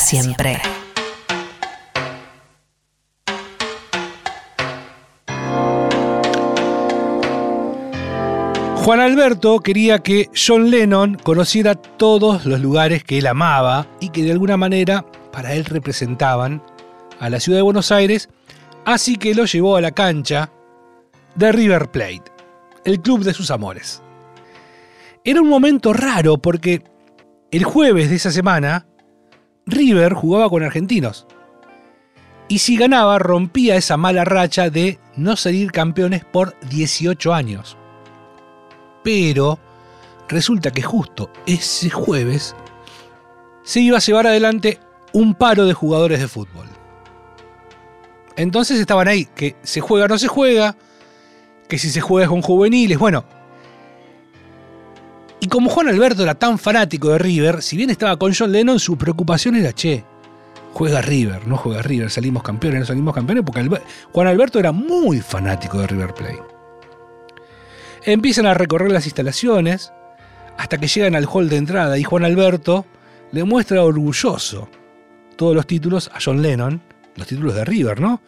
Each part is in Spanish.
Siempre. Juan Alberto quería que John Lennon conociera todos los lugares que él amaba y que de alguna manera para él representaban a la ciudad de Buenos Aires, así que lo llevó a la cancha de River Plate, el club de sus amores. Era un momento raro porque el jueves de esa semana River jugaba con argentinos. Y si ganaba rompía esa mala racha de no salir campeones por 18 años. Pero resulta que justo ese jueves se iba a llevar adelante un paro de jugadores de fútbol. Entonces estaban ahí, que se juega o no se juega, que si se juega con juveniles, bueno. Y como Juan Alberto era tan fanático de River, si bien estaba con John Lennon, su preocupación era, che, juega River, no juega River, salimos campeones, no salimos campeones, porque Juan Alberto era muy fanático de River Plate. Empiezan a recorrer las instalaciones hasta que llegan al hall de entrada y Juan Alberto le muestra orgulloso todos los títulos a John Lennon, los títulos de River, ¿no?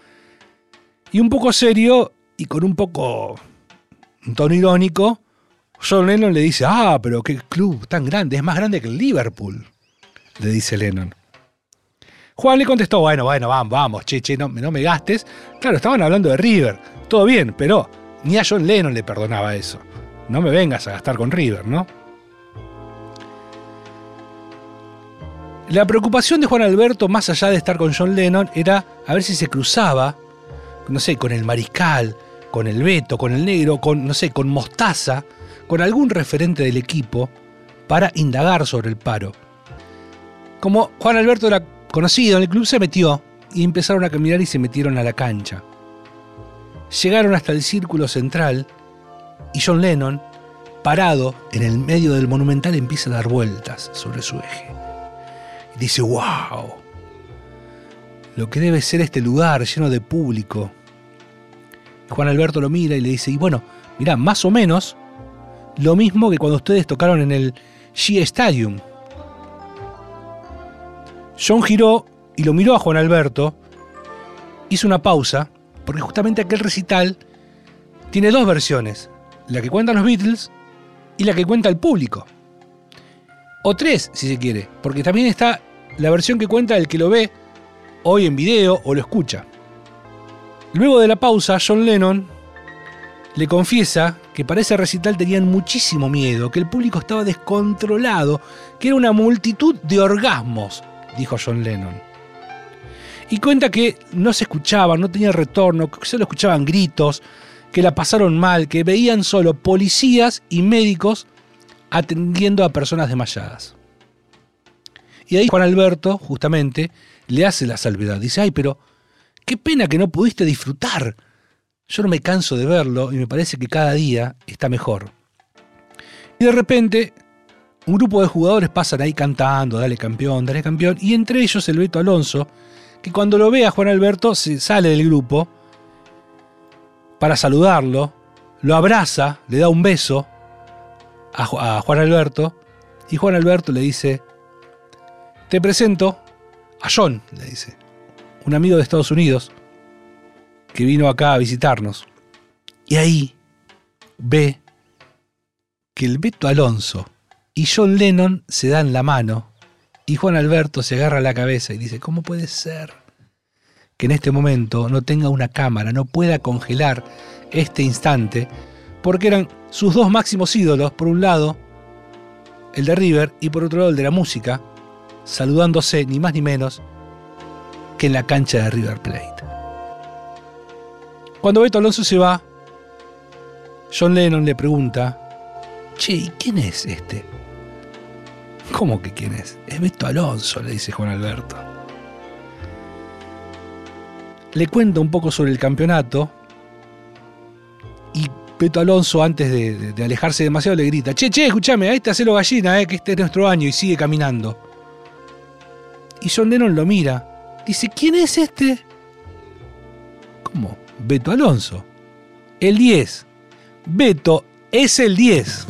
Y un poco serio y con un poco un tono irónico, John Lennon le dice, ah, pero qué club tan grande, es más grande que el Liverpool, le dice Lennon. Juan le contestó, bueno, bueno, vamos, vamos, che, che, no, no me gastes. Claro, estaban hablando de River, todo bien, pero ni a John Lennon le perdonaba eso. No me vengas a gastar con River, ¿no? La preocupación de Juan Alberto, más allá de estar con John Lennon, era a ver si se cruzaba, no sé, con el Mariscal, con el Beto, con el Negro, con, no sé, con Mostaza, con algún referente del equipo, para indagar sobre el paro. Como Juan Alberto era conocido en el club, se metió y empezaron a caminar y se metieron a la cancha. Llegaron hasta el círculo central y John Lennon, parado en el medio del monumental, empieza a dar vueltas sobre su eje. Y dice, wow, lo que debe ser este lugar lleno de público. Juan Alberto lo mira y le dice, y bueno, mirá, más o menos lo mismo que cuando ustedes tocaron en el Shea Stadium. John giró y lo miró a Juan Alberto, hizo una pausa, porque justamente aquel recital tiene dos versiones, la que cuentan los Beatles y la que cuenta el público. O tres, si se quiere, porque también está la versión que cuenta el que lo ve hoy en video o lo escucha. Luego de la pausa, John Lennon le confiesa que para ese recital tenían muchísimo miedo, que el público estaba descontrolado, que era una multitud de orgasmos, dijo John Lennon. Y cuenta que no se escuchaban, no tenía retorno, que solo escuchaban gritos, que la pasaron mal, que veían solo policías y médicos atendiendo a personas desmayadas. Y ahí Juan Alberto, justamente, le hace la salvedad. Dice, ay, pero qué pena que no pudiste disfrutar. Yo no me canso de verlo y me parece que cada día está mejor. Y de repente, un grupo de jugadores pasan ahí cantando, dale campeón, dale campeón, y entre ellos el Beto Alonso, que cuando lo ve a Juan Alberto se sale del grupo para saludarlo, lo abraza, le da un beso a, Ju- a Juan Alberto, y Juan Alberto le dice, te presento a John, le dice, un amigo de Estados Unidos que vino acá a visitarnos. Y ahí ve que el Beto Alonso y John Lennon se dan la mano y Juan Alberto se agarra la cabeza y dice, ¿cómo puede ser que en este momento no tenga una cámara, no pueda congelar este instante? Porque eran sus dos máximos ídolos, por un lado el de River y por otro lado el de la música, saludándose ni más ni menos que en la cancha de River Plate. Cuando Beto Alonso se va, John Lennon le pregunta, Che, ¿y quién es este? ¿Cómo que quién es? Es Beto Alonso, le dice Juan Alberto. Le cuento un poco sobre el campeonato y Beto Alonso, antes de, de- de alejarse demasiado, le grita, che, che, escúchame, ahí está Celo Gallina, eh, que este es nuestro año, y sigue caminando. Y John Lennon lo mira. Dice, ¿quién es este? ¿Cómo? Beto Alonso. El 10. Beto es el 10.